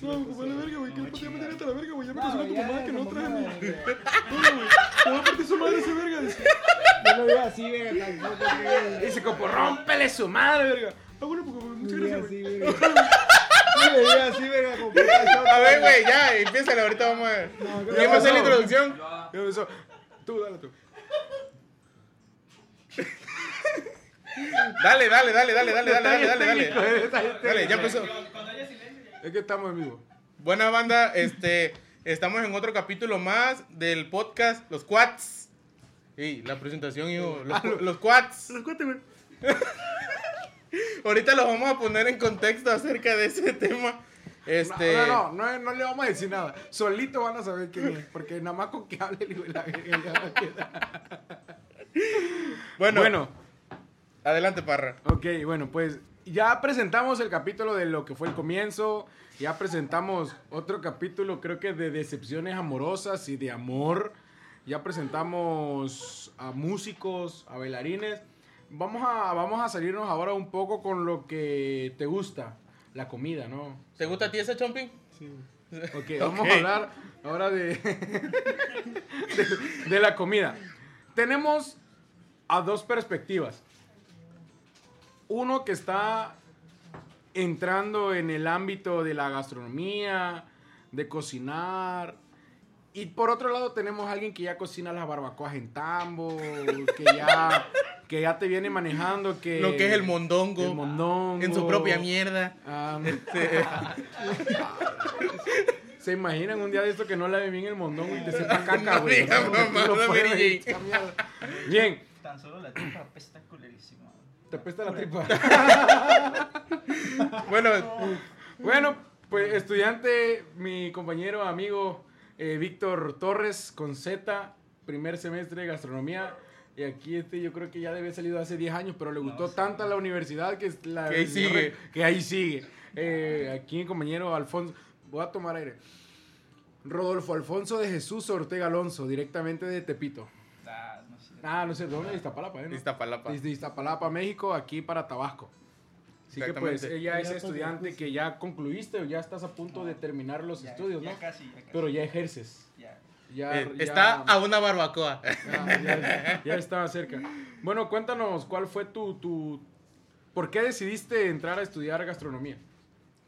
No, vale verga, güey. Que podía meter hasta la verga, güey. Ya me presionó tu mamá que no trae mi. No, güey. Te va a partir su madre ese verga. No lo veo así, verga. Dice, como, rómpele su madre, verga. Ah, bueno, porque muchas gracias, güey. Así, verga, a ver, güey, ya, empieza ahorita vamos a ver. Ya pasé la introducción. Tú, dale tú. Dale, dale, dale, dale, dale, dale, dale, dale, dale. Dale, ya empezó. Es que estamos en vivo. Buena banda, este, estamos en otro capítulo más del podcast Los Quats. Y la presentación, hijo, los, los Quats. Los cuate, güey. Ahorita los vamos a poner en contexto acerca de ese tema. Este, No, no, no, no, no le vamos a decir nada. Solito van a saber quién es. Porque nada más con que hable la verga ya va a quedar. bueno, Bueno, adelante, Parra. ok, bueno, pues ya presentamos el capítulo de lo que fue el comienzo. Ya presentamos otro capítulo, creo que de decepciones amorosas y de amor. Ya presentamos a músicos, a bailarines. Vamos a, vamos a salirnos ahora un poco con lo que te gusta, la comida, ¿no? ¿Te gusta a ti ese chomping? Ok, vamos Ok. a hablar ahora de, de, de la comida. Tenemos a dos perspectivas. Uno que está entrando en el ámbito de la gastronomía, de cocinar. Y por otro lado tenemos a alguien que ya cocina las barbacoas en tambo, que ya, que ya te viene manejando que... Lo que es el mondongo. el mondongo. En su propia mierda. Este, ¿Se imaginan un día de esto que no lave bien el mondongo y te sepa caca, No güey? no esta mierda. Bien, Tan solo la tripa apesta. Te apesta la tripa. bueno, Bueno, pues estudiante, mi compañero, amigo eh, Víctor Torres con Z, primer semestre de gastronomía. Y aquí este yo creo que ya debe haber salido hace 10 años, pero le gustó sí. tanto a la universidad que, es la, Que ahí sigue. Que ahí sigue. Eh, aquí mi compañero Alfonso, voy a tomar aire. Rodolfo Alfonso de Jesús Ortega Alonso, directamente de Tepito. Ah, no sé. Ah, no sé, ¿de dónde? De Iztapalapa, ¿eh? no? Iztapalapa. Desde Iztapalapa, México, aquí para Tabasco. Así que pues ella es estudiante que ya concluiste o ya estás a punto de terminar los Ya- estudios, ya ¿no? casi, ya casi. Pero ya ejerces. Ya. Ya, Eh, ya- está a una barbacoa. ya, ya- ya estaba cerca. Bueno, cuéntanos, ¿cuál fue tu, tu... ¿Por qué decidiste entrar a estudiar gastronomía?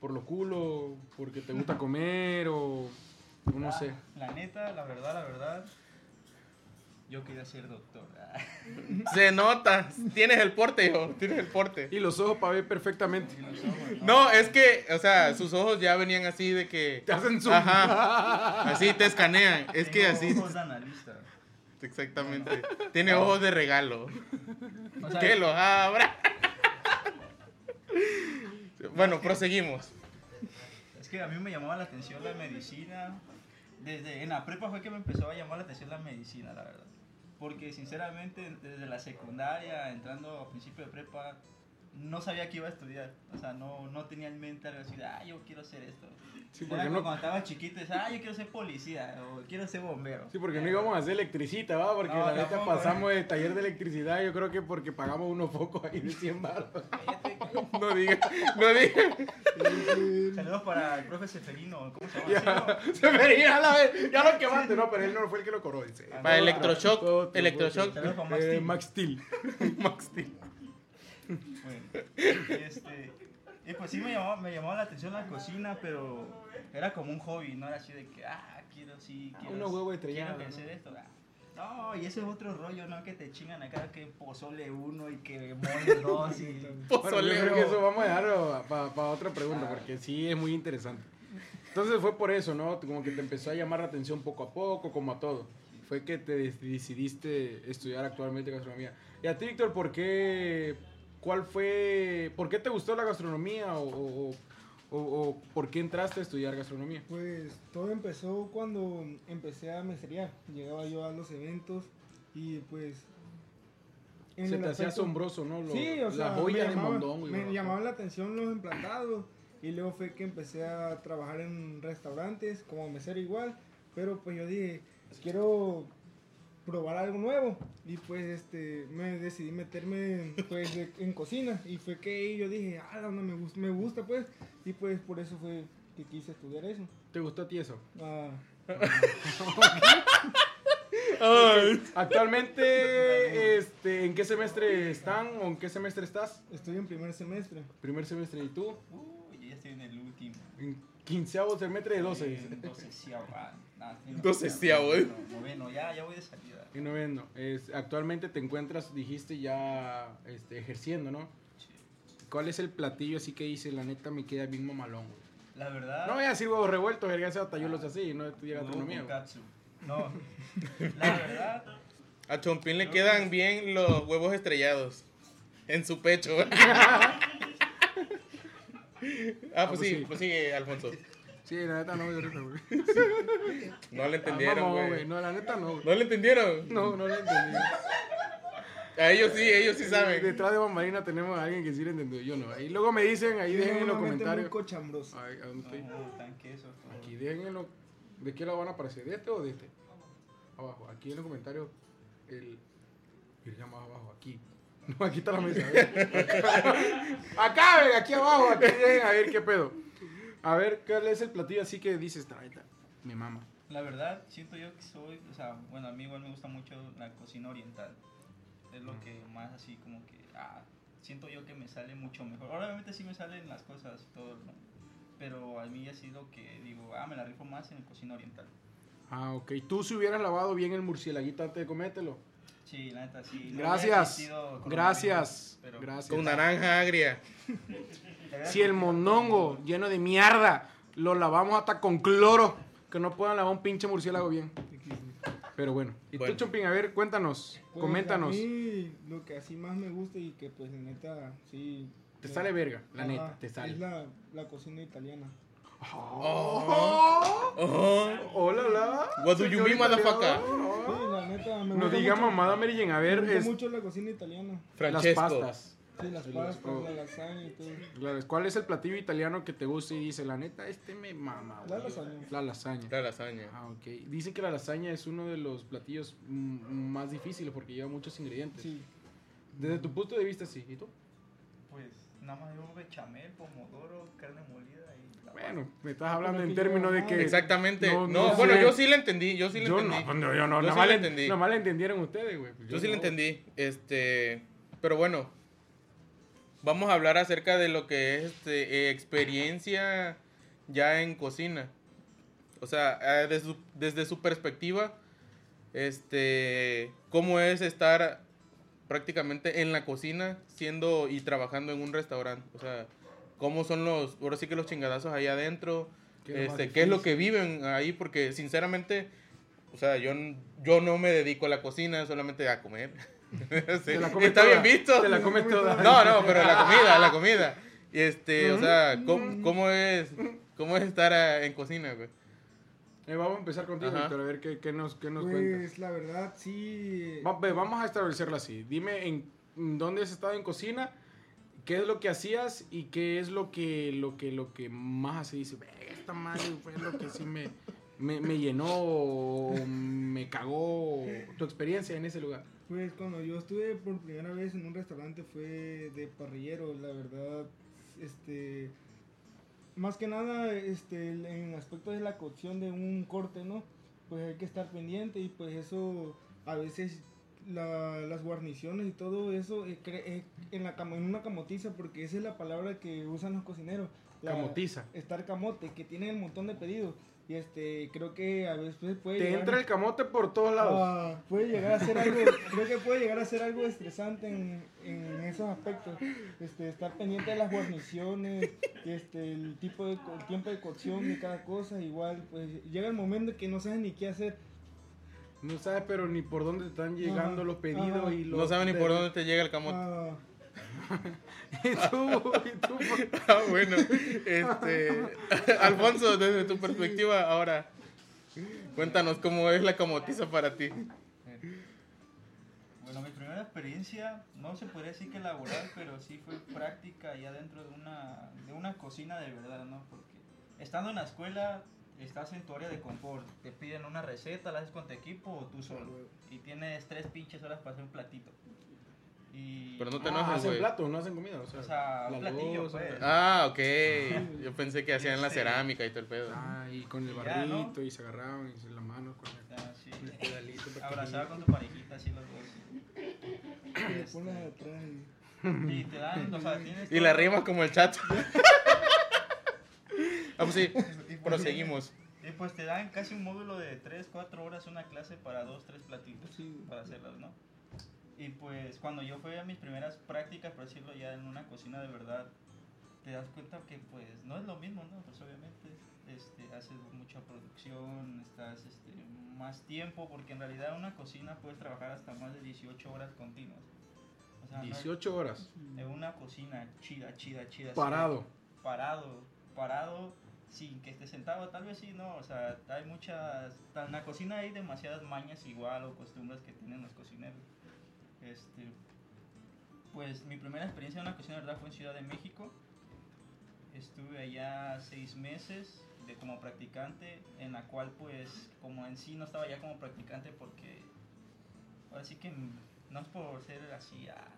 ¿Por lo culo? ¿Porque te gusta comer? ¿O o no Ah, sé? La neta, la verdad, la verdad. Yo quería ser doctor. Se nota. Tienes el porte, hijo. Tienes el porte. Y los ojos para ver perfectamente. Ojos, No, es que, o sea, sus ojos ya venían así de que. Te hacen zoom. Ajá. Así te escanean. Es que así. ojos de analista. Exactamente. Tiene ojos de regalo. O sea, Que los abra. Bueno, proseguimos. Es que a mí me llamaba la atención la medicina. Desde en la prepa fue que me empezó a llamar la atención la medicina, la verdad. Porque sinceramente desde la secundaria, entrando a principio de prepa, no sabía que iba a estudiar. O sea, no, no tenía en mente algo así de, ah, yo quiero hacer esto. Sí, Era porque como no, cuando estaba chiquito, decía, ah, yo quiero ser policía o quiero ser bombero. Sí, porque no íbamos a hacer electricista, ¿va? Porque No, la neta pasamos de taller de electricidad, yo creo que porque pagamos unos focos ahí de 100 baros. No diga, no diga. Saludos para el profe Seferino, ¿cómo se llama? Ya, Sí, se me iría a la vez. Ya lo quemaste, no, pero él no fue el que lo dice. Ah, Para electroshock. Electroshock. Saludos para Max Steel. Max Steel. Bueno, y este, y pues sí me llamaba, me llamaba la atención la cocina, pero era como un hobby, no era así de que, ah, quiero sí, Ah, quiero, unos huevos estrellados, quiero ¿no? hacer esto. ah. No, y ese es otro rollo, ¿no? Que te chingan acá que pozole uno y que mole dos y... Bueno, yo creo que eso vamos a dejarlo para otra pregunta, porque sí es muy interesante. Entonces fue por eso, ¿no? Como que te empezó a llamar la atención poco a poco, como a todo. Fue que te decidiste estudiar actualmente gastronomía. Y a ti, Víctor, ¿por qué, cuál fue, por qué te gustó la gastronomía o, o- o- o por qué entraste a estudiar gastronomía? Pues todo empezó cuando empecé a meserear. Llegaba yo a los eventos y pues... en Se te hacía asombroso, ¿no? Lo- Sí, o sea, la joya me de llamaba- mondongo. Me llamaban la atención los implantados y luego fue que empecé a trabajar en restaurantes como mesero igual, pero pues yo dije, quiero probar algo nuevo y pues este me decidí meterme pues de- en cocina y fue que yo dije ah no me gusta me gusta pues y pues por eso fue que quise estudiar eso ¿Te gustó a ti eso? Ah, Actualmente, este, ¿en qué semestre están o en qué semestre estás? estoy en primer semestre Primer semestre y tú? Uy, yo ya estoy en el último. En quinceavo semestre de 12. En doceavo, ah, ya, ya voy de salida. Y noveno. Es, actualmente te encuentras, dijiste, ya este, ejerciendo, ¿no? Sí. ¿Cuál es el platillo así que dice, la neta me queda bien mamalón? güey? La verdad. No voy a decir huevos revueltos, verga, ese hasta yo los así, no estudié gastronomía. No, la verdad. A Chompín le quedan bien los huevos estrellados en su pecho. ah, pues pues sí, sí. pues sigue, Alfonso. Sí, la neta no, ahorita, güey. No le Ah, entendieron, mamón, güey. No, la neta no, güey. ¿No le entendieron? No, no le entendí. A ellos sí, ellos sí saben. Detrás de Bambarina tenemos a alguien que sí le entendió, yo no. Y luego me dicen, ahí dejen en los comentarios. muy cochambroso Ay, ¿a dónde estoy? Aquí dejen en los... ¿De qué lado van a aparecer? ¿De este o de este? Abajo, aquí en los comentarios. El... Virgen más abajo, aquí. No, aquí está la mesa. Acá, ven, aquí abajo, aquí dejen a ver qué pedo. A ver, ¿cuál es el platillo así que dices, "Esta neta, me mama? La verdad, siento yo que soy, o sea, bueno, a mí igual me gusta mucho la cocina oriental. Es lo que más así como que, ah, siento yo que me sale mucho mejor. Obviamente sí me salen las cosas y todo, ¿no? Pero a mí ha sido que digo, ah, me la rifo más en cocina oriental. Ah, ok. ¿Tú si hubieras lavado bien el murcielaguito antes de comértelo? Sí, la neta, sí. No Gracias. Gracias. pero- Gracias. Con naranja agria. Si el monongo lleno de mierda lo lavamos hasta con cloro, que no puedan lavar un pinche murciélago bien. Pero bueno, y Bueno. tú, Chompín, a ver, cuéntanos, Pues, coméntanos. a mí lo que así más me gusta y que pues la neta sí Te sale verga, la neta, te sale. es la, la cocina italiana Oh, Oh. hola, hola. What do you mean, motherfucker? Sí la neta me No gusta diga mucho- mamada, Mary Jane, a ver, me gusta es mucho la cocina italiana Francesco. las pastas. sí las pastas oh. la lasaña y todo Claro, ¿Cuál es el platillo italiano que te gusta y dice, la neta, este me mama? La güey"? lasaña. La lasaña. La lasaña. Ah, ok. Dicen que la lasaña es uno de los platillos más difíciles porque lleva muchos ingredientes. sí Desde tu punto de vista, sí. ¿Y tú? Pues nada más yo bechamel, pomodoro, carne molida Bueno, me estás hablando en términos de que... Exactamente. No, No, no bueno, sé. yo sí le entendí. Yo sí le yo entendí. no, no, yo no, Yo nada sí le- entendí. nada más le entendieron ustedes, güey. Pues Yo sí le no. entendí. Este, pero bueno, vamos a hablar acerca de lo que es este, eh, experiencia ya en cocina. O sea, eh, desde, su, desde su perspectiva, este, cómo es estar prácticamente en la cocina siendo y trabajando en un restaurante. O sea, cómo son los, ahora sí que los chingadazos allá adentro. ¿Qué es lo más Este, qué es lo que viven ahí, porque sinceramente, o sea, yo, yo no me dedico a la cocina, solamente a comer. Sí, Te la comes Está toda, bien visto. Te la comes toda. No, no, pero la comida, la comida. Y este, o sea, ¿cómo, cómo es, cómo es estar ah, en cocina, güey? Eh, vamos a empezar contigo. Víctor, a ver qué, qué nos, qué nos cuentas. pues la verdad sí Va- ve, vamos a establecerlo así. Dime en en dónde has estado en cocina, qué es lo que hacías y qué es lo que, lo que, lo que más se dice. "Verga, Esta madre fue lo que sí me, me, me llenó o me cagó tu experiencia en ese lugar. Pues cuando yo estuve por primera vez en un restaurante fue de parrillero, la verdad, este, más que nada, este, en aspecto de la cocción de un corte, ¿no? Pues hay que estar pendiente y pues eso, a veces la- las guarniciones y todo eso eh, eh, en, la camo- en una camotiza, porque esa es la palabra que usan los cocineros. la- Camotiza. Estar camote, que tienen un montón de pedidos. Y este, creo que a veces puede Te llegar- entra el camote por todos lados. Ah, puede llegar a ser algo, creo que puede llegar a ser algo estresante en, en esos aspectos. Este, estar pendiente de las guarniciones, este, el tipo de el tiempo de cocción de cada cosa, igual, pues llega el momento que no sabes ni qué hacer. No sabes, pero ni por dónde están llegando Ajá, los pedidos y los... No saben ni por de- dónde te llega el camote. Ah, y tú, y tú, Ah, bueno, este, Alfonso, desde tu perspectiva ahora, cuéntanos cómo es la camotiza para ti. Bueno, mi primera experiencia, no se podría decir que laboral, pero sí fue práctica ya dentro de una, de una cocina de verdad, ¿no? Porque estando en la escuela, estás en tu área de confort, te piden una receta, la haces con tu equipo o tú solo. Y tienes tres pinches horas para hacer un platito. Y, Pero no te Ah, enojes, hacen güey. plato, no hacen comida. O sea, O sea, un platillo, pues. Ah, ok. Yo pensé que hacían la cerámica y todo el pedo. Ah, y con el Y ya, ¿no? barrito y se agarraban y se la mano con el, Ah, sí. con el pedalito. Abrazada con tu parejita, así los dos. Y le Este, pones atrás y- Y te dan, o sea, tienes. Y la todo- rima como el chato. Vamos, sí. y pues, Proseguimos. Y pues te dan casi un módulo de 3, 4 horas, una clase para dos, tres platitos Sí. para hacerlas, ¿no? Y pues cuando yo fui a mis primeras prácticas, por decirlo ya, en una cocina de verdad, te das cuenta que pues no es lo mismo, ¿no? Pues obviamente este, haces mucha producción, estás este, más tiempo, porque en realidad en una cocina puedes trabajar hasta más de 18 horas continuas. O sea, no es- 18 horas. en una cocina chida, chida, chida. así, Parado. parado, parado, sin que esté sentado, tal vez sí, no, o sea, hay muchas, en la cocina hay demasiadas mañas igual o costumbres que tienen los cocineros. Este, pues mi primera experiencia en una cocina, verdad, fue en Ciudad de México. Estuve allá seis meses de, como practicante, en la cual pues como en sí no estaba ya como practicante porque ahora que no es por ser así, ah,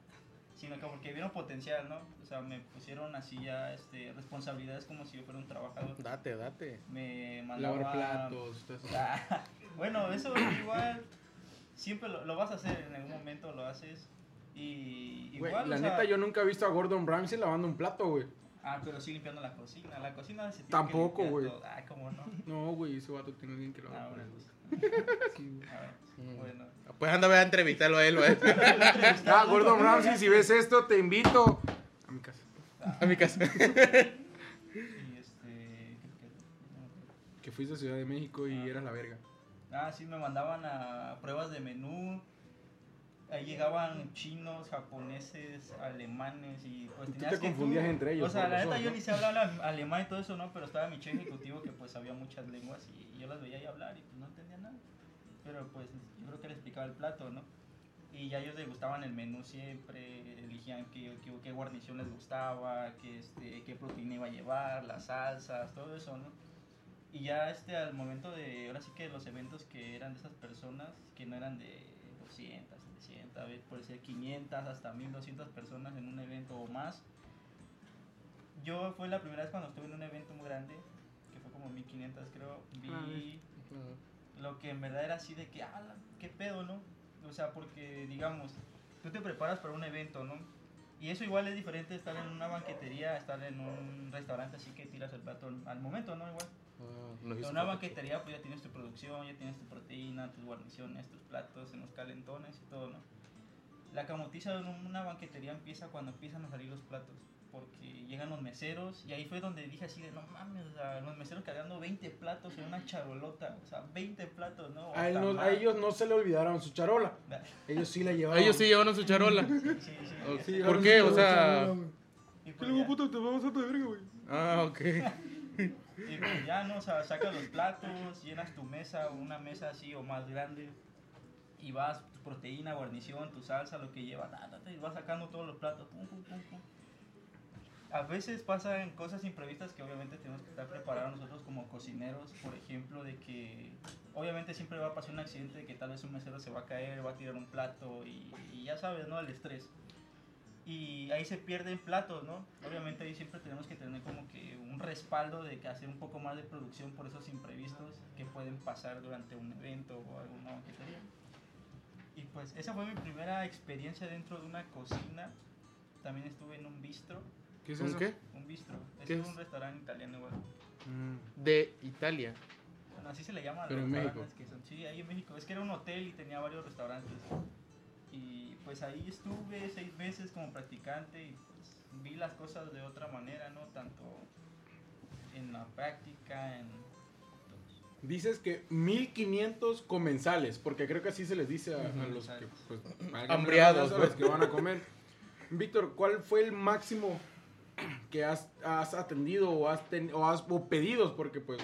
sino que porque vieron potencial, ¿no? O sea, me pusieron así ya este, responsabilidades como si yo fuera un trabajador. Date, date. Me mandaban... Lavar platos. todo eso. Ah, bueno, eso igual siempre lo, lo vas a hacer, en algún momento lo haces. Y Güey, igual, la o sea- neta, yo nunca he visto a Gordon Ramsay lavando un plato, güey. Ah, pero sí limpiando la cocina. La cocina se tiene Tampoco, güey. Ah, ¿cómo no? No, güey, ese vato tiene alguien que lo Ah, haga por bueno, él. pues. Sí, Mm. bueno. Pues anda, a entrevistarlo a él, güey. Ah, Gordon Ramsay, si ves esto, te invito a mi casa. A mi casa. Y este. Que fuiste a Ciudad de México y Ah. eras la verga. Ah, sí, me mandaban a pruebas de menú. Ahí llegaban chinos, japoneses, alemanes y pues Y tú te que confundías entre ellos, O sea, la neta yo ni sé hablar ale- alemán y todo eso, ¿no? Pero estaba mi chef ejecutivo que pues sabía muchas lenguas y yo las veía ahí hablar y pues no entendía. Pero pues yo creo que le explicaba el plato, ¿no? Y ya ellos les gustaban el menú siempre, elegían qué, guarnición les gustaba, qué, este, qué proteína iba a llevar, las salsas, todo eso, ¿no? Y ya este, al momento de, ahora sí que los eventos que eran de esas personas, que no eran de 200, 300, a ver, puede ser 500 hasta 1200 personas en un evento o más. Yo fue la primera vez cuando estuve en un evento muy grande, que fue como 1500 creo, Ah, vi lo que en verdad era así de que, ah, qué pedo, ¿no? O sea, porque digamos, tú te preparas para un evento, ¿no? Y eso igual es diferente estar en una banquetería, estar en un restaurante así que tiras el plato al- momento, ¿no? Igual. Ah, En una banquetería pues ya tienes tu producción, ya tienes tu proteína, tus guarniciones, tus platos, en los calentones y todo, ¿no? La camotiza de una banquetería empieza cuando empiezan a salir los platos, porque llegan los meseros y ahí fue donde dije así de no mames, o sea, los meseros cargando 20 platos en una charolota, o sea, 20 platos, ¿no? A, él hasta no- a más. ellos no se le olvidaron su charola. Ellos sí la llevaban. Ellos sí llevaron su charola. Sí, sí. Sí, ¿Por qué? O sea- ¿Qué pues, luego, puto, te vamos a de verga, güey? Ah, ok. y pues ya, ¿no? O sea, sacas los platos, llenas tu mesa, una mesa así o más grande, y vas, tu proteína, guarnición, tu salsa, lo que lleva, ta, ta, ta, y vas sacando todos los platos, pum, pum, pum, pum. A veces pasan cosas imprevistas que obviamente tenemos que estar preparados nosotros como cocineros, por ejemplo, de que obviamente siempre va a pasar un accidente de que tal vez un mesero se va a caer, va a tirar un plato y, y ya sabes, ¿no? El estrés. Y ahí se pierden platos, ¿no? Obviamente ahí siempre tenemos que tener como que un respaldo de que hacer un poco más de producción por esos imprevistos que pueden pasar durante un evento o alguna banquetería. Y pues esa fue mi primera experiencia dentro de una cocina. También estuve en un bistro. ¿Qué es ¿Un eso? qué? Un bistro. Es, ¿Qué es? un restaurante italiano igual. Mm. De Italia. Bueno, así se le llama a los Pero en restaurantes que son. Sí, ahí en México. Es que era un hotel y tenía varios restaurantes. Y pues ahí estuve seis meses como practicante y pues vi las cosas de otra manera, ¿no? Tanto en la práctica, en... Dices que 1500 comensales, porque creo que así se les dice a, a los que, pues, Hambriados, los pues. que van a comer. Víctor, ¿cuál fue el máximo que has, has atendido o has, ten- o has o pedidos? Porque pues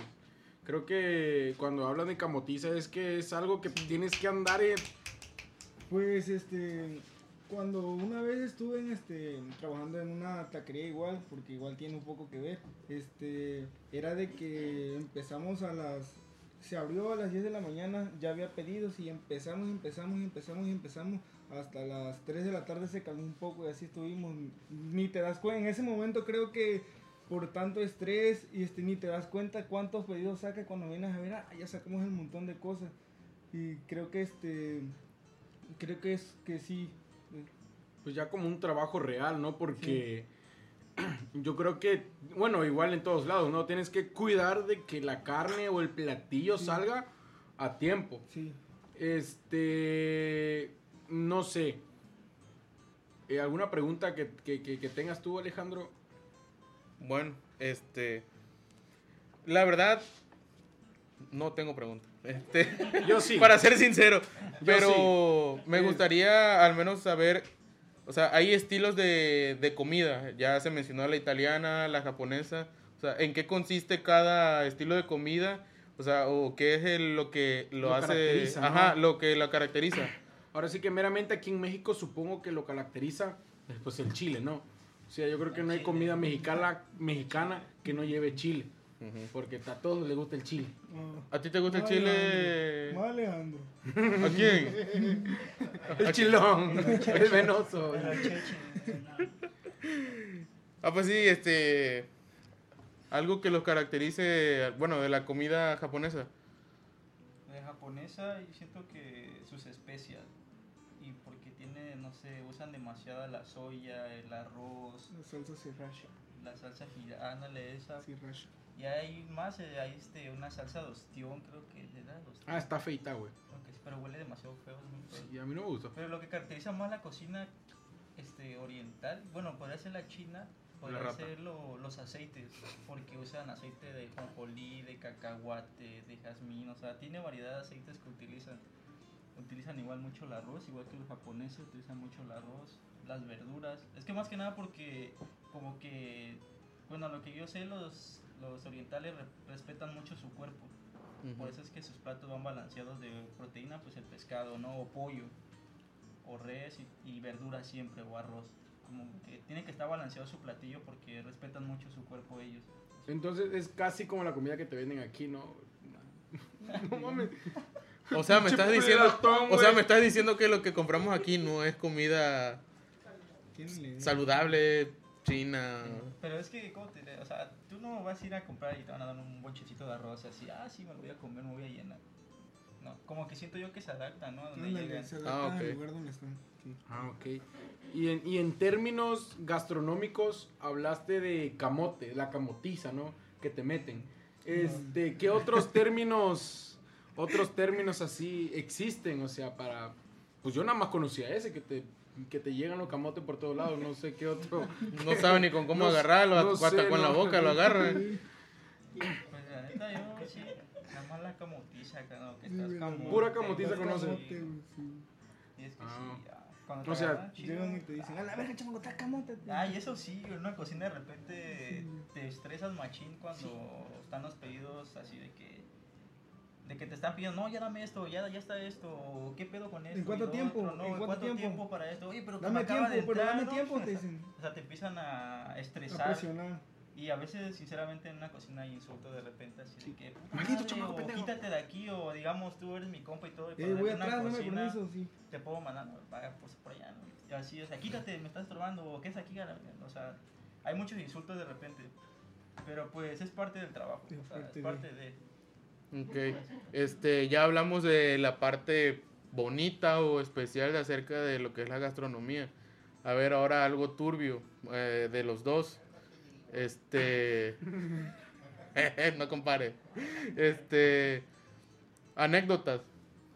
creo que cuando hablan de camotiza es que es algo que tienes que andar en... Pues este, Cuando una vez estuve en este, trabajando en una taquería igual, porque igual tiene un poco que ver, este, era de que empezamos a las, se abrió a las 10 de la mañana, ya había pedidos y empezamos, empezamos, empezamos, empezamos, hasta las 3 de la tarde se calmó un poco y así estuvimos, ni te das cuenta, en ese momento creo que por tanto estrés y este, ni te das cuenta cuántos pedidos saca cuando vienes a ver, ah, ya sacamos un montón de cosas y creo que este, creo que es que sí, Pues ya como un trabajo real, ¿no? Porque yo creo que, bueno, igual en todos lados, ¿no? Tienes que cuidar de que la carne o el platillo Sí. salga a tiempo. sí. Este, no sé. Eh, ¿Alguna pregunta que, que- que- que tengas tú, Alejandro? Bueno, este. La verdad, no tengo pregunta. Este, Yo sí. para ser sincero. Pero me Eh. gustaría al menos saber. O sea, hay estilos de, de comida. Ya se mencionó la italiana, la japonesa. O sea, ¿en qué consiste cada estilo de comida? O sea, o qué es el- lo que lo, Lo hace. Ajá, lo que la caracteriza. Ahora sí que meramente aquí en México supongo que lo caracteriza eh, pues el chile, ¿no? O sea, yo creo que no hay comida mexicana, mexicana que no lleve chile. Porque a todos les gusta el chile. Ah. ¿A ti te gusta el chile? Más Alejandro. ¿A quién? El chilón, el venoso. Ah, pues sí, este. Algo que los caracterice, bueno, de la comida japonesa. De japonesa y siento que sus especias tiene, no sé, usan demasiada la soya, el arroz, La salsa sriracha. la salsa girana, esa. Sriracha. Y hay más, eh, hay este, una salsa de ostión, creo que le da ostión. Ah, está feita, güey. Pero huele demasiado feo. es muy feo. Y a mí no me gusta. Pero lo que caracteriza más la cocina este, oriental, bueno, podría ser la china, podría ser lo- los aceites, porque usan aceite de jonjolí, de cacahuate, de jazmín, o sea, tiene variedad de aceites que utilizan. Utilizan igual mucho el arroz, igual que los japoneses utilizan mucho el arroz, las verduras. Es que más que nada porque como que, bueno, lo que yo sé, los, los orientales re- respetan mucho su cuerpo. Por eso es que sus platos van balanceados de proteína, pues el pescado, ¿no? O pollo, o res y, y verduras siempre, o arroz. Como que tiene que estar balanceado su platillo porque respetan mucho su cuerpo ellos. Entonces es casi como la comida que te venden aquí, ¿no? No mames. O sea, me estás diciendo, o sea, me estás diciendo que lo que compramos aquí no es comida ¿Quién le saludable, china. Pero es que, ¿cómo te O sea, tú no vas a ir a comprar y te van a dar un bonchecito de arroz así, ah, sí, me lo voy a comer, me voy a llenar. No, como que siento yo que se adaptan, ¿no? A donde llegan. se Ah, adaptan al ok. lugar donde están. Sí. Ah, ok. Y en, y en términos gastronómicos, hablaste de camote, la camotiza, ¿no? Que te meten. Este, ¿qué otros términos, otros términos así existen? O sea, para... Pues yo nada más conocía ese, que te, que te llegan los camotes por todos lados, no sé qué otro. No sabe ni con cómo No- agarrarlo, no hasta sé, con la boca lo agarra. Pues la neta, yo sí, nada más la camotiza. Que estás camote, Pura camotiza conoce. Y es que Ah. sí, ah, cuando O te sea, agarran Llegan y te dicen, a la verga, chamaco, está camote. Ah, y eso sí, en una cocina de repente te estresas machín cuando están los pedidos así de que de que te están pidiendo, no, ya dame esto, ya, ya está esto, o qué pedo con esto. ¿En cuánto tiempo? otro, no, ¿En ¿en cuánto cuánto, tiempo? tiempo? para esto? Oye, pero Dame me acaba tiempo, de pero entrar, dame ¿no? tiempo, te dicen. O sea, te empiezan a A estresar. presionar. Y a veces, sinceramente, en una cocina hay insultos de repente así de que, puta Maldito madre, chamaco o quítate de aquí, o digamos, tú eres mi compa y todo, y Eh, voy una atrás, dame cocina, permiso, sí. te puedo mandar, no, vaya por, por allá, ¿no? Y así, o sea, quítate, me estás estorbando, o qué es aquí, o sea, hay muchos insultos de repente, pero pues es parte del trabajo, Es o sea, parte es de- parte de... Ok. Este, ya hablamos de la parte bonita o especial de acerca de lo que es la gastronomía. A ver, ahora algo turbio eh, de los dos. Este. no compare. Este. Anécdotas.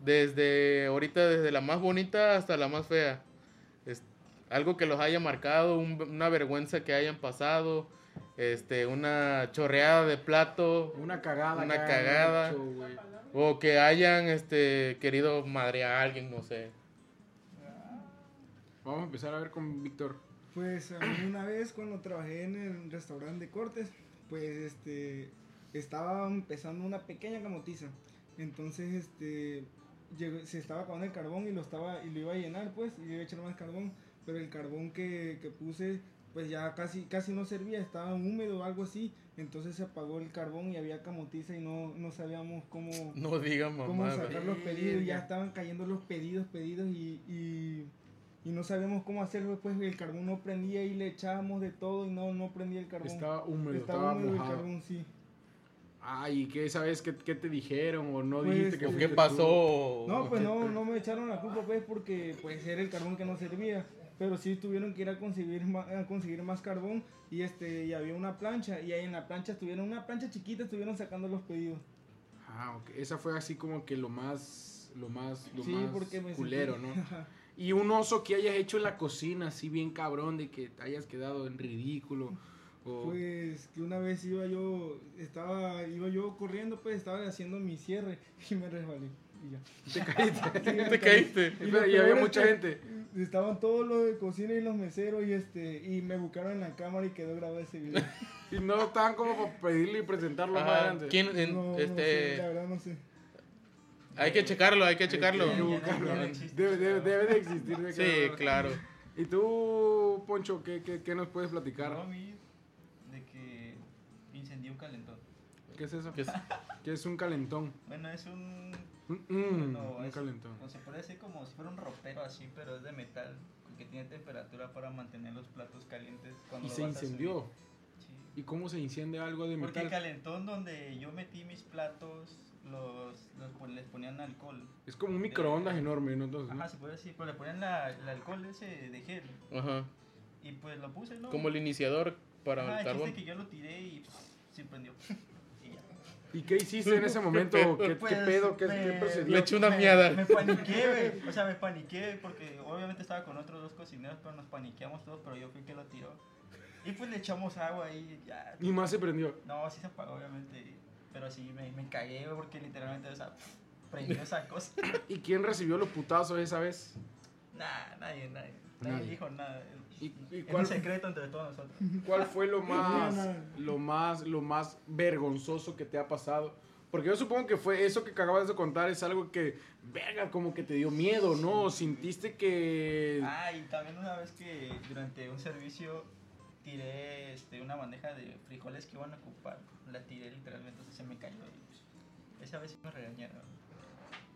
Desde ahorita, desde la más bonita hasta la más fea. Algo que los haya marcado, un- una vergüenza que hayan pasado. Este, una chorreada de plato. Una cagada. Una cagada. hecho. O que hayan este querido madrear a alguien, no sé. Vamos a empezar a ver con Víctor. Pues una vez cuando trabajé en el restaurante de cortes, pues este estaba empezando una pequeña camotiza. Entonces este llegó- se estaba acabando el carbón y lo estaba y lo iba a llenar pues y le iba a echar más carbón. pero el carbón que, que puse pues ya casi casi no servía, estaba húmedo o algo así, entonces se apagó el carbón y había camotiza y no, no sabíamos cómo, No digan cómo sacar los pedidos, ya estaban cayendo los pedidos, pedidos y, y, y no sabíamos cómo hacerlo, pues el carbón no prendía y le echábamos de todo y no, no prendía el carbón. Estaba húmedo, Estaba estaba, húmedo el mojado. carbón, sí. Ay, ¿qué sabes? ¿Qué, qué te dijeron? ¿O no Pues, dijiste que ¿qué pasó? No, pues no, no me echaron la culpa pues porque pues era el carbón que no servía. Pero sí tuvieron que ir a conseguir más, a conseguir más carbón y este y había una plancha y ahí en la plancha estuvieron una plancha chiquita estuvieron sacando los pedidos. Ah, ok. Esa fue así como que lo más, lo más, lo sí, más porque me culero, sentí- ¿no? Y un oso que hayas hecho en la cocina, así bien cabrón, de que te hayas quedado en ridículo. O... Pues que una vez iba yo estaba iba yo corriendo pues estaba haciendo mi cierre y me resbalé y ya. Te caíste. Sí, ¿Te caí. caíste? Y, Espera, y había es mucha que gente. Estaban todos los de cocina y los meseros y este y me buscaron en la cámara y quedó grabado ese video. Y no estaban como para pedirle y presentarlo más Ajá. adelante. ¿Quién, en- No, no sé, este, la verdad no sé. hay que checarlo, hay que checarlo. Hay que no- buscarlo. no. Debe, debe, debe de existir. de Sí, claro. ¿Y tú, Poncho, qué, qué, qué nos puedes platicar? Mí, de que incendió un calentón. ¿Qué es eso? ¿Qué es? ¿Qué es un calentón? Bueno, es un. Mm, mm, no, un es- calentón. No se puede decir como si fuera un ropero así, pero es de metal. Que tiene temperatura para mantener los platos calientes. Cuando Y se incendió. Sí. ¿Y cómo se incendia algo de Porque el metal? calentón donde yo metí mis platos, los, los les ponían alcohol. Es como un microondas enorme, ¿no? Entonces, ¿no? Ajá, se puede decir, pero le ponían la, el alcohol ese de gel. Ajá. Y pues lo puse, ¿no? Como el iniciador para Ajá, el carbón. que yo lo tiré y pff, se prendió. y ya. ¿Y qué hiciste en ese momento? ¿Qué, qué Pues, pedo? ¿Qué, me- qué procedió? Le eché una me, miada. Me paniqué, güey. O sea, me paniqué porque obviamente estaba con otros dos cocineros, pero nos paniqueamos todos, pero yo fui el que lo tiró. Y pues le echamos agua y ya. Y más se prendió. No, sí se apagó, obviamente. Pero sí, me, me cagué, güey, porque literalmente, o sea, prendió esa cosa. ¿Y quién recibió los putazos esa vez? Nah, nadie, nadie. Nadie, Nadie. dijo nada. ¿Y, y cuál, secreto entre todos nosotros. cuál fue lo más, lo más, lo más vergonzoso que te ha pasado? Porque yo supongo que fue eso que acabas de contar es algo que, verga, como que te dio miedo, ¿no? Sintiste que... Ah, y también una vez que durante un servicio tiré este, una bandeja de frijoles que iban a ocupar. La tiré literalmente, entonces se me cayó. Y, pues, esa vez sí me regañaron.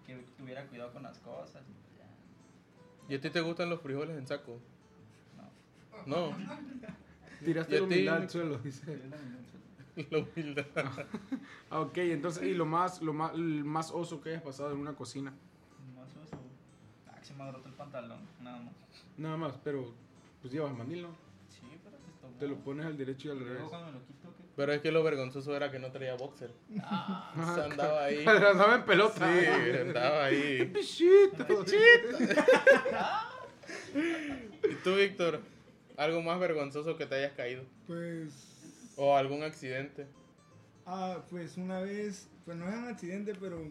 Que tuviera cuidado con las cosas. Y ya. ¿Y a ti te gustan los frijoles en saco? No. Tiraste ¿Y a la humildad al suelo, dice. La humildad. Ah, ok, entonces, y lo más, lo más, el más oso que hayas pasado en una cocina. Más uso. Ah, que se me ha roto el pantalón, nada más. Nada más, pero pues llevas mandil, ¿no? Sí, pero te tomó. Te lo pones al derecho y al Luego revés. cuando me lo quito, ¿qué? Pero es que lo vergonzoso era que no traía boxer. Ah, O sea, andaba ahí. Andaba en Sí, pelota. andaba ahí. Pichito. ¿Y tú, Víctor? ¿Algo más vergonzoso que te hayas caído? Pues ¿O algún accidente? Ah, pues una vez, pues no es un accidente, pero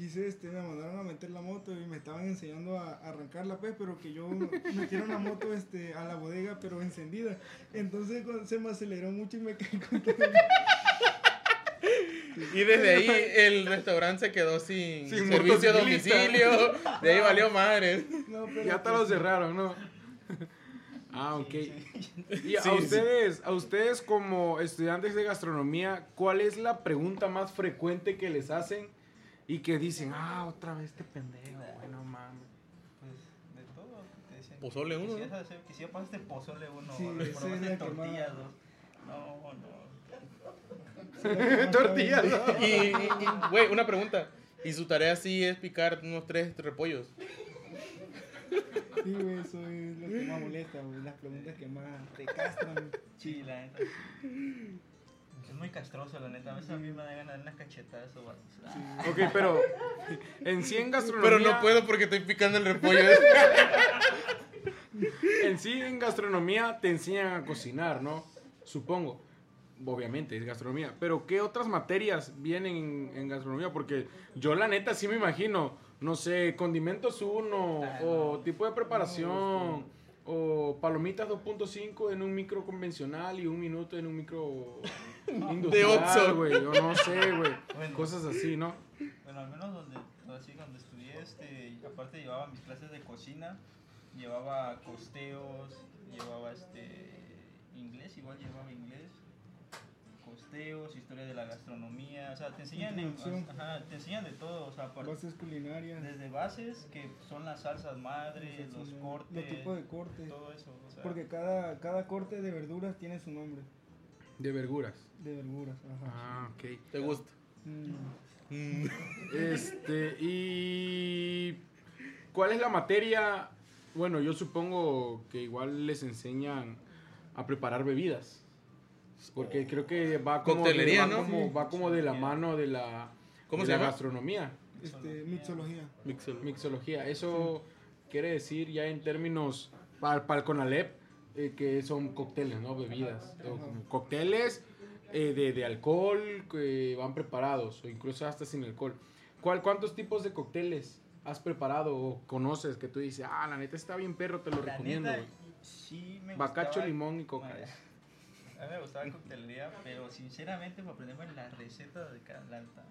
quise, este, me mandaron a meter la moto y me estaban enseñando a, a arrancarla, pues, pero que yo metieron la moto, este, a la bodega, pero encendida. Entonces se me aceleró mucho y me caí con todo. Y desde ahí el restaurante se quedó sin, Sin servicio a domicilio. De ahí valió madre. No, pero Ya te pues, lo cerraron, ¿no? Ah, ok. sí, sí. Y a Sí, sí. ustedes, a ustedes como estudiantes de gastronomía, ¿cuál es la pregunta más frecuente que les hacen y que dicen, ah, otra vez este pendejo, bueno, mames? Pues de todo. Te dicen, Pozole uno, Quisieras hacer, quisiera pasarte pozole uno. Sí, esa probaste tortillas dos. No, no. Tortillas, Y, y- y, güey, una pregunta. Y su tarea sí es picar unos tres repollos. Sí, güey, eso es lo que más molesta, güey, las preguntas que más te castran. Sí, la neta. sí. Es muy castroso, la neta. A veces a mí me da ganas de dar unas cachetadas o algo. Ok, pero en sí en gastronomía... Pero no puedo porque estoy picando el repollo. En sí en gastronomía te enseñan a cocinar, ¿no? Supongo. Obviamente es gastronomía. Pero ¿qué otras materias vienen en, en gastronomía? Porque yo la neta sí me imagino, no sé, condimentos 1 Ah, o no. tipo de preparación o palomitas 2.5 en un micro convencional y un minuto en un micro industrial, Oxxo. güey. Yo no sé, güey. Bueno. Cosas así, ¿no? Bueno, al menos donde, así, donde estudié, este, aparte llevaba mis clases de cocina, llevaba costeos, llevaba este inglés, igual llevaba inglés, costeos, historia de la gastronomía, o sea, te enseñan, en- ajá, te enseñan de todo, o sea, por- Bases culinarias. desde bases que son las salsas madres, los cortes, Los tipos de cortes. todo eso, o sea, Porque cada, cada corte de verduras tiene su nombre. De verduras. De verduras, ajá. Ah, ok. ¿Te gusta? Mm. Mm. Este, y. ¿Cuál es la materia? Bueno, yo supongo que igual les enseñan a preparar bebidas. Porque creo que va como, de, va ¿no? como, Sí. va como de la mano de la, ¿Cómo de se la llama? gastronomía, Este, mixología. Mixel. mixología. Eso quiere decir ya en términos para, para el CONALEP eh, que son cócteles, ¿no? Bebidas. o Ajá. como cócteles eh, de, de alcohol que van preparados o incluso hasta sin alcohol. ¿Cuál, ¿Cuántos tipos de cócteles has preparado o conoces que tú dices, ah, la neta está bien perro, te lo la recomiendo? neta, güey"? sí me Bacacho, gustaba- limón y coca. Madre, A mí me gustaba la coctelería, pero sinceramente para aprenderme la receta de cada planta.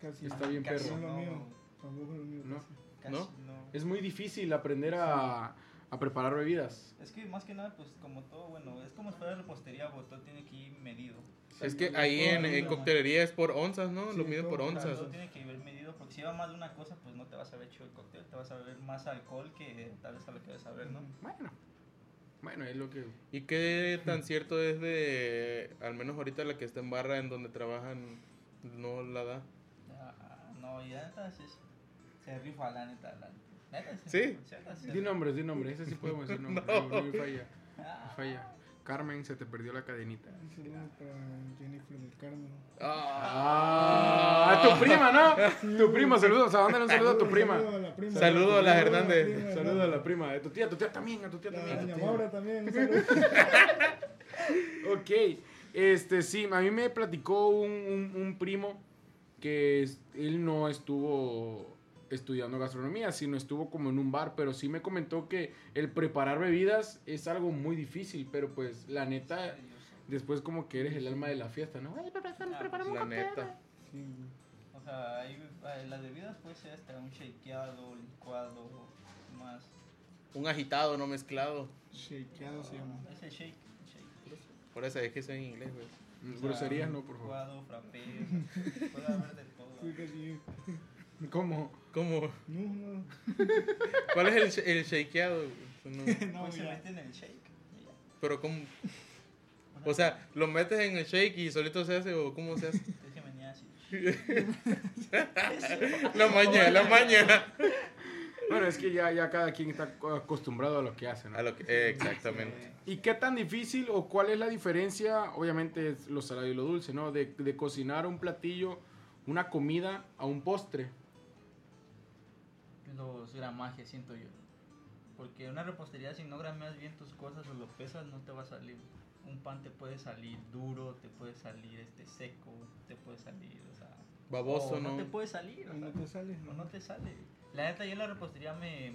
Casi. Está bien Casi No perro. es lo no, mío. Tampoco es lo mío. No. casi. casi ¿No? no. Es muy difícil aprender a, a preparar bebidas. Es que más que nada, pues como todo, bueno, es como si fuera repostería, todo tiene que ir medido. Es que ahí en, en coctelería es por onzas, ¿no? Sí, Lo miden por onzas. todo tiene que ir medido, porque si va más de una cosa, pues no te vas a ver chido el cóctel, te vas a ver más alcohol que tal vez a lo que vas a ver, ¿no? Bueno, bueno, es lo que... ¿Y qué tan cierto es de, al menos ahorita la que está en barra en donde trabajan, no la da? Ah, no, y la neta sí, se rifa la neta. La, neta, ¿Sí? se neta, se Di nombres, di nombres, ese sí podemos decir nombres. No. No, no falla, Ah, falla. Carmen, se te perdió la cadenita. Para Jennifer del Carmen. Ah, a tu prima, ¿no? Tu prima, saludos. O un saludo a tu prima. Saludo a la prima. Saludo a las Hernández. prima, Saludo a la prima. A tu tía, a tu tía también, a tu tía también. doña Maura también. Ok, este sí, a mí me platicó un, un- un primo que él no estuvo estudiando gastronomía, sino estuvo como en un bar, pero sí me comentó que el preparar bebidas es algo muy difícil, pero pues la neta, después como que eres el alma de la fiesta, ¿no? Ay, prepara- Ah, prepara un La neta. Sí. O sea, hay, hay- las bebidas puede ser hasta un shakeado, licuado, más. Un agitado, no mezclado. Shakeado se llama. Es el shake. shake. Por eso es que soy en inglés, güey. Mm, Groserías no, por favor. Licuado, frappé, puede haber de todo. ¿Cómo? ¿Cómo? No, no. ¿Cuál es el, el shakeado? no- No, pues se mete en el shake. Pero ¿cómo? O sea, ¿lo metes en el shake y solito se hace o cómo se hace? Es que venía así. La maña, la maña. Bueno, es que ya, ya cada quien está acostumbrado a lo que hace, ¿no? A lo que, eh, exactamente. ¿Y qué tan difícil o cuál es la diferencia? Obviamente es lo salado y lo dulce, ¿no? De, de cocinar un platillo, una comida a un postre. Los gramajes, siento yo. Porque una repostería, si no grameas bien tus cosas o lo pesas, no te va a salir. Un pan te puede salir duro, te puede salir este seco, te puede salir, o sea. Baboso, o ¿no? no te puede salir, o No sea, te sale. o no te sale. La neta, yo la repostería me.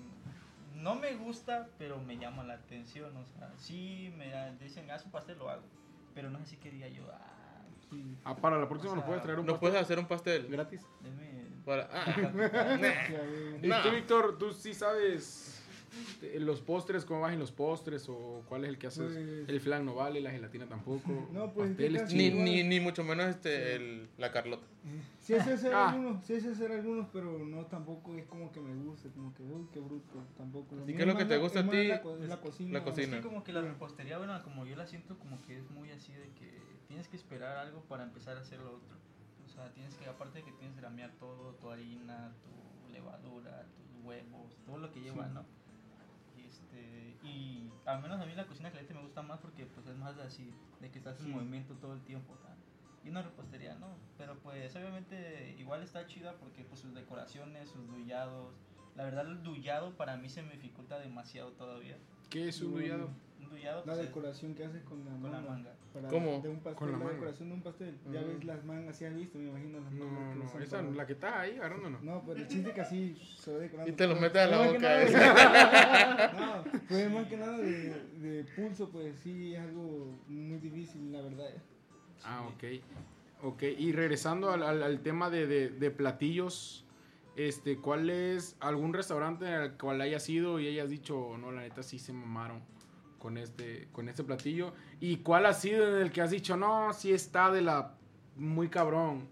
No me gusta, pero me llama la atención, o sea. Sí, me dicen, haz un pastel, lo hago. Pero no es así que diga yo, ah, Sí. Ah, para la próxima O nos sea, puedes traer un ¿No pastel puedes hacer un pastel? gratis. denme. Para- ah, Ya, güey. ¿Y Nah. tú, Víctor, tú sí sabes los postres, cómo vas en los postres o cuál es el que haces? Pues- el flan no vale, la gelatina tampoco. No, pues, pasteles ni, mucho menos este, el, la Carlota. Sí sé hacer Ah. algunos, sí sé hacer algunos, pero no tampoco es como que me guste, como que, uy, qué bruto, tampoco. ¿Y qué es lo que te gusta a ti? La, co- la cocina. La Es cocina. que como que la repostería, bueno, como yo la siento como que es muy así de que tienes que esperar algo para empezar a hacer lo otro. Sea, tienes que, aparte de que tienes que gramear todo, tu harina, tu levadura, tus huevos, todo lo que lleva, Sí. ¿no? Y, este, y al menos a mí la cocina caliente me gusta más porque pues es más así, de que estás Sí. en movimiento todo el tiempo. sea, Y una repostería, ¿no? Pero pues obviamente igual está chida porque pues sus decoraciones, sus dullados. La verdad el dullado para mí se me dificulta demasiado todavía. ¿Qué es un dullado? La pues, es decoración que haces con la con manga. la manga. Para ¿Cómo? De un pastel, Con la la, manga. decoración de un pastel. Ya Mm. ves las mangas, sí has visto, me imagino las mangas. No, que no, esa, para- la que está ahí agarrándonos. No, pero el chiste es que así se va decorando. Y te lo metes a la que boca, nada- eh. No, pues más que nada de, de pulso, pues sí es algo muy difícil, la verdad. Ah, ok. Ok, y regresando al, al- al tema de, de- de platillos, este, ¿cuál es algún restaurante al cual hayas ido y hayas dicho, no, la neta sí se mamaron con este, con este platillo? ¿Y cuál ha sido en el que has dicho, no, sí está de la muy cabrón?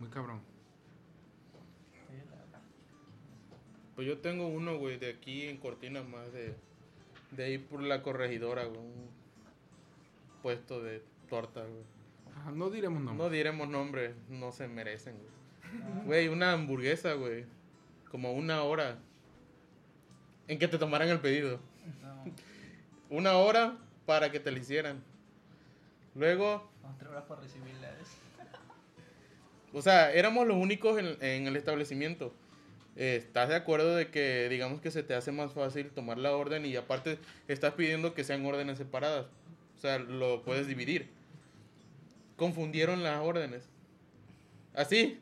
Muy cabrón. Pues yo tengo uno, güey, de aquí en Cortina más de, de ahí por la corregidora, güey. Un puesto de torta, güey. Ah, no diremos No nombre. diremos nombre, no se merecen, güey. Güey, una hamburguesa, güey. Como una hora. En que te tomaran el pedido. No, Una hora para que te lo hicieran. Luego, otra hora para recibirla. o sea, éramos los únicos en, en el establecimiento. Eh, ¿Estás de acuerdo de que, digamos que se te hace más fácil tomar la orden y aparte estás pidiendo que sean órdenes separadas? O sea, lo puedes dividir. Confundieron las órdenes. Así,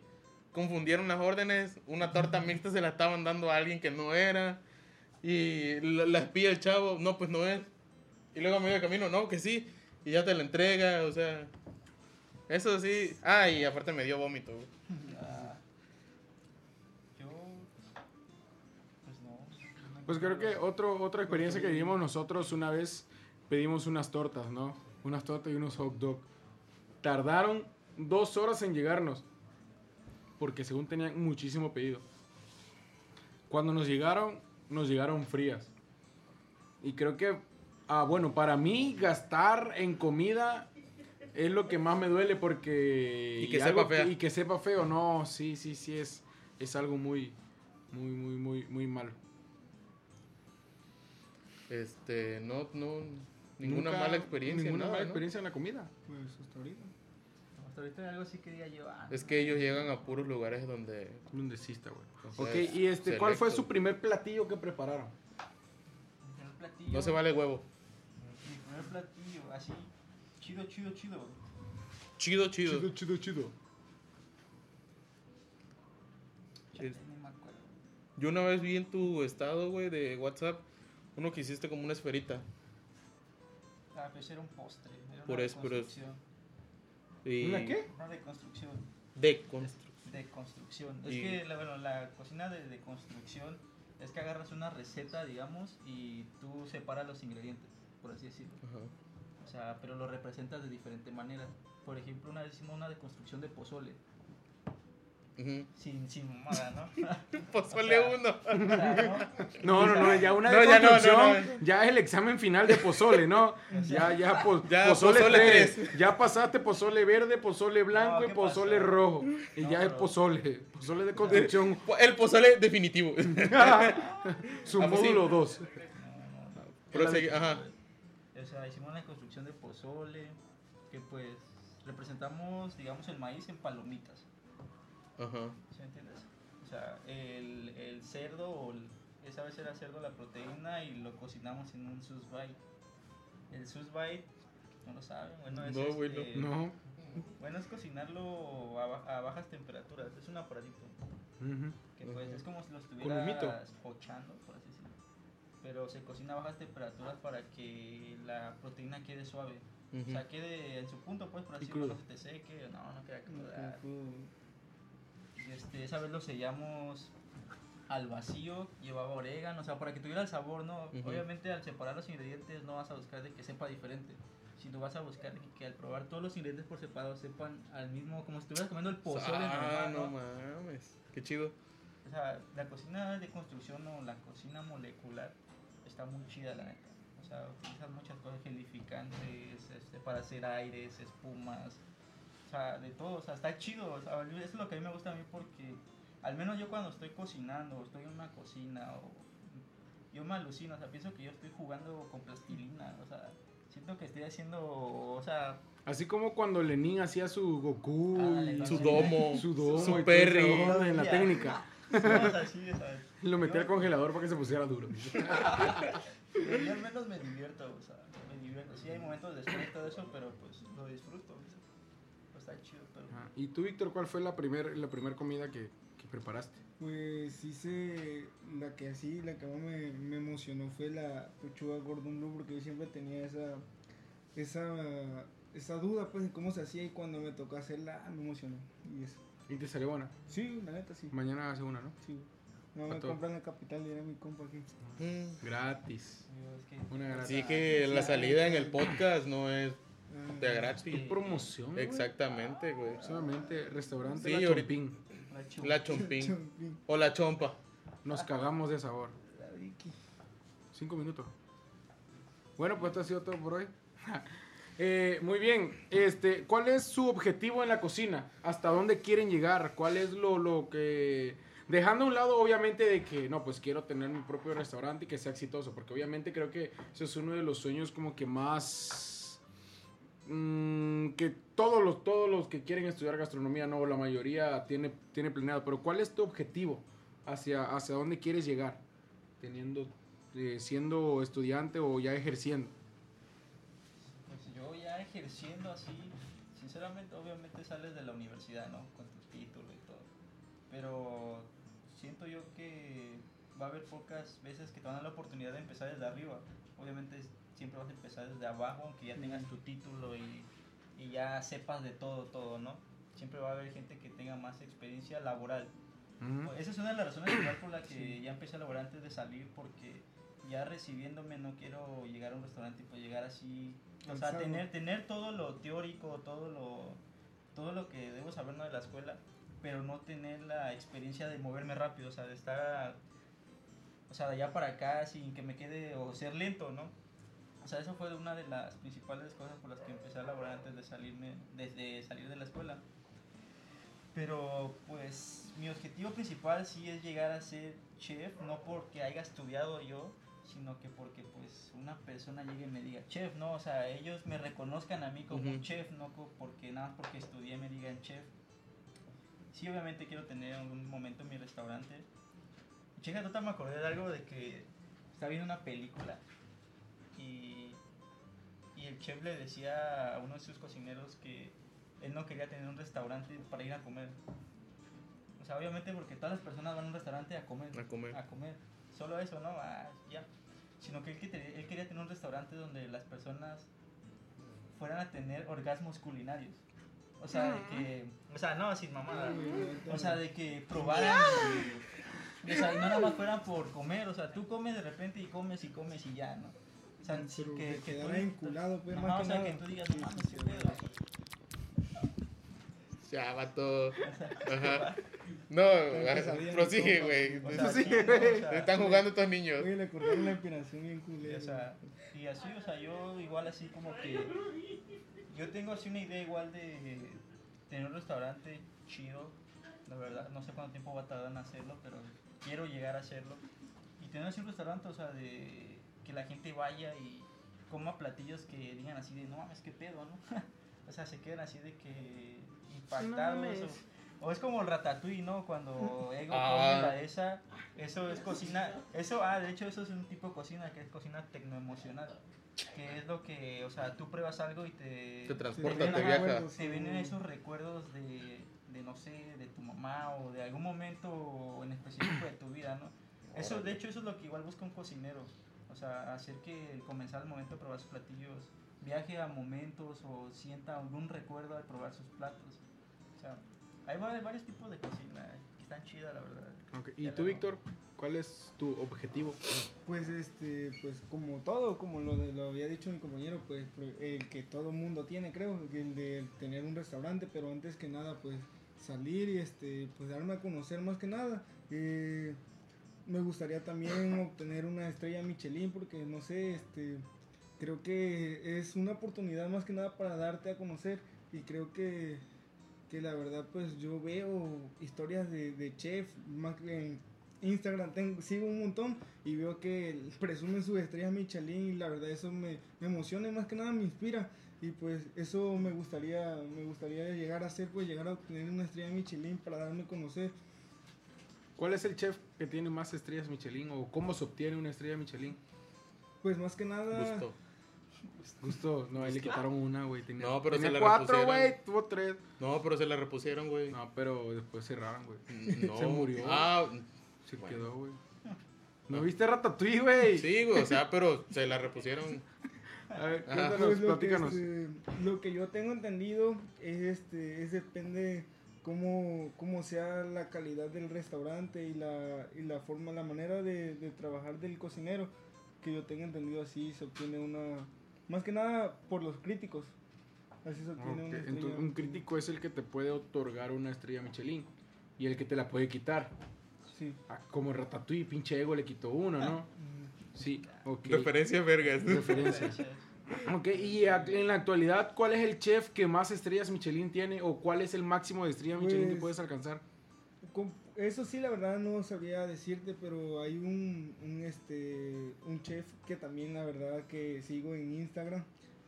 confundieron las órdenes. Una torta mixta se la estaban dando a alguien que no era. Y la, la espía el chavo, no, pues no es. Y luego a medio camino, no, que sí. Y ya te la entrega, o sea. Eso sí. Ah, y aparte me dio vómito. güey. Ah, yo. Pues no. Pues creo que otro, otra experiencia que vivimos nosotros una vez pedimos unas tortas, ¿no? Unas tortas y unos hot dog. Tardaron dos horas en llegarnos. Porque según tenían muchísimo pedido. Cuando nos llegaron, nos llegaron frías. Y creo que, ah, bueno, para mí gastar en comida es lo que más me duele porque... Y que sepa fea. y que sepa feo, no, sí, sí, sí, es, es algo muy, muy, muy, muy, muy malo. Este, no, no. Ninguna Nunca- mala experiencia. Ninguna nada, mala ¿no? experiencia en la comida. Pues hasta ahorita. Hasta ahorita algo sí quería yo. ah, Es que ellos llegan a puros lugares donde. Donde sí está, güey. Ok, y este, ¿cuál fue selecto. su primer platillo que prepararon? mi primer platillo. No se vale huevo. Mi primer platillo, así. Chido, chido, chido. Chido, chido. Chido, chido, chido. Es-. Yo una vez vi en tu estado, güey, de WhatsApp, uno que hiciste como una esferita. Ah, pues era un postre. Era Por una eso, pero es-. Y ¿Una qué? Una de construcción. De constru- De construcción. Es Y- que la, bueno, la cocina de, de construcción es que agarras una receta, digamos, y tú separas los ingredientes, por así decirlo. Ajá. O sea, pero lo representas de diferente manera. Por ejemplo, una vez hicimos una de construcción de pozole. Sin, sin mamada, ¿no? Pozole O sea, uno. O sea, No, no, no, ya una No, ya no, no, construcción, no. ya es el examen final de pozole, ¿no? Ya, ya, po- Ya, pozole, pozole 3. tres. Ya pasaste pozole verde, pozole blanco No, y ¿qué pozole pasó? rojo. Y No, ya es pozole. Pozole de construcción. El pozole definitivo. Su Ah, pues módulo 2. no, no, no. Prosegui- Ajá. O sea, hicimos una construcción de pozole, que pues representamos, digamos, el maíz en palomitas. Ajá. ¿Sí me entiendes? O sea, el, el cerdo, o el- esa vez era cerdo la proteína y lo cocinamos en un sus bite. El sus bite, no lo saben, bueno, es No, güey, no. este- No. Bueno, es cocinarlo a, a bajas temperaturas, es un aparatito. Que pues es como si lo estuvieras pochando, por así decirlo. Pero se cocina a bajas temperaturas para que la proteína quede suave. O sea, quede en su punto, pues, por así decirlo, no se te seque, no, no queda No, cruda. Este, esa vez lo sellamos al vacío, llevaba orégano, o sea, para que tuviera el sabor, ¿no? Obviamente al separar los ingredientes no vas a buscar de que sepa diferente, sino vas a buscar que, que al probar todos los ingredientes por separado sepan al mismo, como si estuvieras comiendo el pozole Ah, normal, no ¿no? mames. Qué chido. O sea, la cocina de construcción o la cocina molecular está muy chida, la neta. O sea, utilizan muchas cosas gelificantes este, para hacer aires, espumas, sea, de todo. O sea, está chido. O sea, eso es lo que a mí me gusta a mí porque, al menos yo cuando estoy cocinando, o estoy en una cocina, o yo me alucino, o sea, pienso que yo estoy jugando con plastilina, o sea, siento que estoy haciendo, o sea, Así como cuando Lenin hacía su Goku Su domo. su domo Su Perry. en la técnica. no, o sea, sí, o sea, Lo metí yo- al congelador para que se pusiera duro. Yo al menos me divierto, o sea, me divierto. Sí hay momentos de estrés y todo eso, pero pues lo disfruto. o sea, está chido, pero... Ajá. ¿Y tú, Víctor, cuál fue la primera la primer comida que, que preparaste? Pues hice la que así, la que más me, me emocionó fue la pechuga Gordon Blue porque yo siempre tenía esa esa esa duda pues de cómo se hacía y cuando me tocó hacerla ah, me emocionó y eso. ¿Y te salió buena? Sí, la neta sí. Mañana hace una, ¿no? sí. No me compran el capital y era mi compa aquí. Gratis. Una gratis. Así que la salida en el podcast no es de gratis. Promoción. güey. Exactamente, güey. Solamente restaurante Sí, La Chompín. La chupa. La chompín. Chompín. O la chompa. Nos cagamos de sabor. La Vicky. Cinco minutos. Bueno, pues esto ha sido todo por hoy. Eh, muy bien. Este, ¿Cuál es su objetivo en la cocina? ¿Hasta dónde quieren llegar? ¿Cuál es lo, lo que... Dejando a un lado, obviamente, de que, no, pues quiero tener mi propio restaurante y que sea exitoso, porque obviamente creo que eso es uno de los sueños como que más... mm, que todos los, todos los que quieren estudiar gastronomía, no, la mayoría tiene, tiene planeado, pero ¿cuál es tu objetivo? ¿Hacia, hacia dónde quieres llegar? Teniendo, eh, siendo estudiante o ya ejerciendo. Pues yo ya ejerciendo así, sinceramente, obviamente sales de la universidad, ¿no? Con tu título y todo. Pero siento yo que va a haber pocas veces que te van a dar la oportunidad de empezar desde arriba. Obviamente siempre vas a empezar desde abajo, aunque ya tengas tu título y, y ya sepas de todo, todo, ¿no? Siempre va a haber gente que tenga más experiencia laboral. Esa es una de las razones igual por la que ya empecé a laborar antes de salir porque ya recibiéndome no quiero llegar a un restaurante y pues llegar así, o sea, tener tener todo lo teórico, todo lo todo lo que debo saber ¿no? de la escuela, pero no tener la experiencia de moverme rápido, o sea, de estar o sea, de allá para acá sin que me quede o ser lento, ¿no? O sea, eso fue una de las principales cosas por las que empecé a laborar antes de salirme desde salir de la escuela. Pero pues mi objetivo principal sí es llegar a ser chef, no porque haya estudiado yo, sino que porque pues una persona llegue y me diga chef, ¿no? O sea, ellos me reconozcan a mí como un chef, no porque nada más porque estudié me digan chef. Sí, obviamente quiero tener algún momento en mi restaurante. Checa, me acordé de algo de que estaba viendo una película y el chef le decía a uno de sus cocineros que él no quería tener un restaurante para ir a comer. O sea, obviamente porque todas las personas van a un restaurante a comer. A comer. A comer. Solo eso, ¿no? Ah, ya. Sino que él, que él quería tener un restaurante donde las personas fueran a tener orgasmos culinarios. O sea, de que... O sea, no, sin mamada. O sea, de que probaran... de- o sea, no nada más fueran por comer. O sea, tú comes de repente y comes y comes y ya, ¿no? O sea, sí, Pero que, que quedara vinculado, pues, más o que sea, nada. que tú digas, no mames, qué pedo. Ya, vato. Ajá. No, prosigue, güey. O sea, Sí, sí, ¿no? O güey. sea, Están jugando estos niños. Oye, le cortaron la inspiración bien Y, culera. o sea, y así, o sea, yo igual así como que yo tengo así una idea igual de tener un restaurante chido, la verdad, no sé cuánto tiempo va a tardar en hacerlo, pero quiero llegar a hacerlo. Y tener así un restaurante, o sea, de que la gente vaya y coma platillos que digan así de, no mames, qué pedo, ¿no? o sea, se quedan así de que impactados. o, o es como el ratatouille, ¿no? Cuando Ego Ah. come la esa, eso es cocina, eso, ah, de hecho eso es un tipo de cocina que es cocina tecnoemocional, que es lo que, o sea, tú pruebas algo y te... Te te transporta, te ajá, viaja. te vienen esos recuerdos de, de, no sé, de tu mamá o de algún momento en específico de tu vida, ¿no? Eso, de hecho, eso es lo que igual busca un cocinero. O sea, hacer que al comenzar el momento de probar sus platillos viaje a momentos o sienta algún recuerdo al probar sus platos. O sea, hay va- varios tipos de cocina que están chidas, la verdad. ¿Y tú, Víctor? ¿Cuál es tu objetivo? Pues este, pues como todo, como lo, de- lo había dicho mi compañero, pues el que todo mundo tiene, creo, el de tener un restaurante, pero antes que nada, pues salir y este, pues darme a conocer más que nada. Eh, me gustaría también obtener una estrella Michelin porque no sé, este, creo que es una oportunidad más que nada para darte a conocer. Y creo que, que la verdad pues yo veo historias de, de chef más que en Instagram tengo, sigo un montón y veo que presumen sus estrellas Michelin y la verdad eso me, emociona y más que nada me inspira. Y pues eso me gustaría me gustaría llegar a hacer pues llegar a obtener una estrella Michelin para darme a conocer ¿Cuál es el chef que tiene más estrellas Michelin o cómo se obtiene una estrella Michelin? pues más que nada Gusto. Gusto, no, ahí le quitaron una, güey. Tenía, No, pero tenía se la cuatro, repusieron. güey, tuvo tres. No, pero se la repusieron, güey. No, pero después cerraron, güey. No. Se murió. Ah, Se Bueno. quedó, güey. ¿No viste Ratatouille, güey? sí, güey, o sea, pero se la repusieron. A ver, cuéntanos, Pues lo, que, platícanos. este, lo que yo tengo entendido es este es depende cómo, cómo sea la calidad del restaurante y la, y la forma, la manera de, de trabajar del cocinero, que yo tenga entendido así se obtiene una, más que nada por los críticos, así se obtiene Ok, una entonces, estrella. un crítico es el que te puede otorgar una estrella Michelin y el que te la puede quitar. Sí. Ah, Como Ratatouille, pinche ego le quitó uno, ¿no? Sí, ok. Referencias vergas. Referencias. Ok, y en la actualidad, ¿cuál es el chef que más estrellas Michelin tiene o cuál es el máximo de estrellas Michelin que Pues- puedes alcanzar? Eso sí, la verdad no sabría decirte, pero hay un, un, este, un chef que también, la verdad, que sigo en Instagram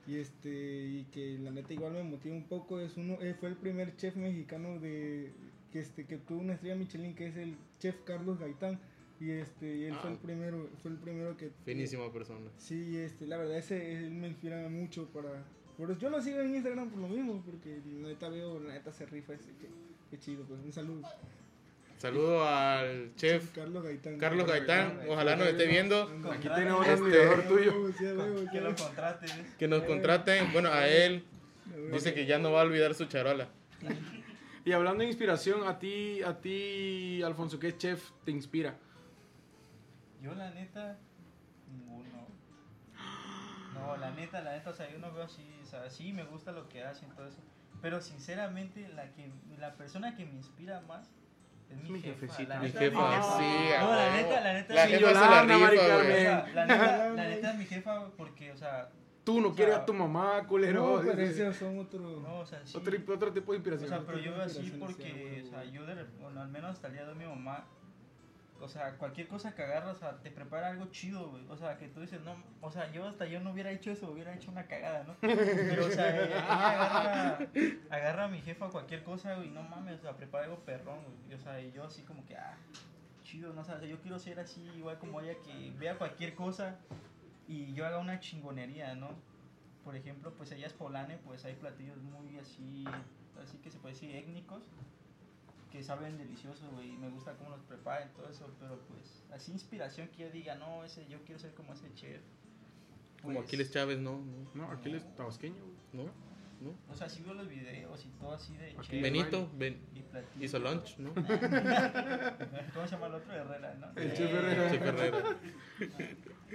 y, este, y que la neta igual me motiva un poco. Es uno, eh, fue el primer chef mexicano de, que, este, que tuvo una estrella Michelin, que es el chef Carlos Gaitán. Y este, y él fue Ah. el primero, fue el primero que... Finísima persona. Sí, este, la verdad, ese, él me inspira mucho para... Por eso yo lo sigo en Instagram por lo mismo, porque la neta veo, la neta se rifa ese, qué, qué chido, pues un saludo. Saludo al chef Carlos Gaitán. Carlos Gaitán. Ojalá nos esté viendo. Aquí tenemos un Este- tuyo. Que lo huevo. contrates. Que nos contraten. Bueno, a él. Dice que ya no va a olvidar su charola. Y hablando de inspiración, a ti, a ti, Alfonso, ¿qué chef te inspira? Yo la neta, ninguno. No, la neta, la neta, o sea, yo no veo así, o sea, sí me gusta lo que hacen, todo eso. Pero sinceramente, la que la persona que me inspira más es mi, Mi jefa. jefecita. La Mi neta, jefa, jefa. sí. No, la neta, la neta, La sí, jefa se la rifa, O güey. sea, la neta, la neta es mi jefa porque, o sea, Tú no O quieres sea, a tu mamá, culero. No, pero esos son otros. no, o sea, sí. otro, otro tipo de O inspiración. sea, pero yo veo así porque, o sea, yo, de, bueno, al menos hasta el día de hoy mi mamá, o sea, cualquier cosa que agarras, o sea, te prepara algo chido, güey. O sea, que tú dices, no, o sea, yo hasta yo no hubiera hecho eso, hubiera hecho una cagada, ¿no? Pero, o sea, ella agarra, a mi jefa cualquier cosa, güey, no mames, o sea, prepara algo perrón, güey. O sea, y yo así como que, ah, chido, no o sea, yo quiero ser así, igual como ella, que vea cualquier cosa y yo haga una chingonería, ¿no? Por ejemplo, pues ella es polane, pues hay platillos muy así, así que se puede decir étnicos, que saben delicioso, güey, y me gusta cómo los preparan, todo eso, pero pues así inspiración que yo diga, no, ese, yo quiero ser como ese chef. Como pues, Aquiles Chávez, no. no, No, aquí es tabasqueño. no, no. O sea, sí veo los videos y todo así de chef Benito ben- y hizo lunch, ¿no? ¿Cómo se llama el otro? Herrera, ¿no? El chef Herrera. Chef Herrera.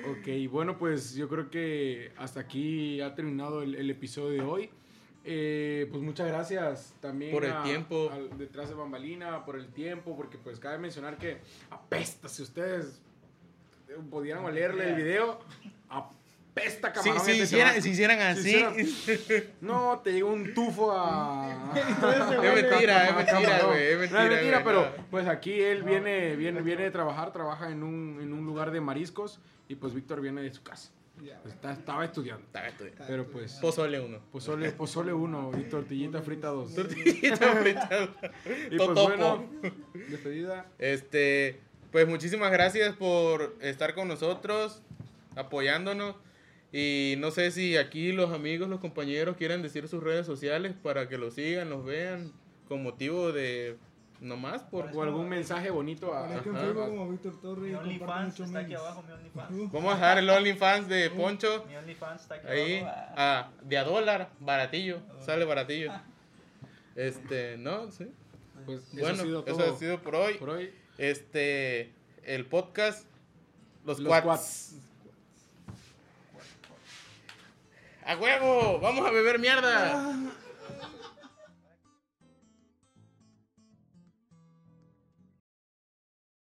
Ok, bueno, pues yo creo que hasta aquí ha terminado el, el episodio de hoy. Eh, pues muchas gracias también Por el a- tiempo. al detrás de Bambalina, por el tiempo, porque pues cabe mencionar que apesta, si ustedes pudieran olerle el video, apesta Si, camarón. si este hicieran, tema. si hicieran Si así. No, te llegó un tufo a... Es mentira, es mentira, güey. Es mentira, No, es mentira, pero no. pues aquí él viene, viene, viene de trabajar, trabaja en un, en un lugar de mariscos y pues Víctor viene de su casa. Pues, está- estaba estudiando. Estaba estudiando. Pero pues, Pozole uno. pozole, pozole uno y tortillita frita dos. Tortillita frita. Y pues Totopo. bueno, despedida. Este, pues muchísimas gracias por estar con nosotros, apoyándonos. Y no sé si aquí los amigos, los compañeros quieren decir sus redes sociales para que los sigan, los vean, con motivo de nomás por... O algún mensaje bonito a... Ajá. Facebook como Víctor Torres Mi OnlyFans está aquí memes. abajo, mi OnlyFans. Vamos a dejar el OnlyFans de Poncho Mi OnlyFans está aquí ahí, abajo. ah. ah, de a dólar, baratillo, sale baratillo. Este, ¿no? Sí. Pues eso Bueno, ha sido todo eso ha sido por hoy. por hoy. Este, el podcast, los, Los Quats. Quats. ¡A huevo! ¡Vamos a beber mierda!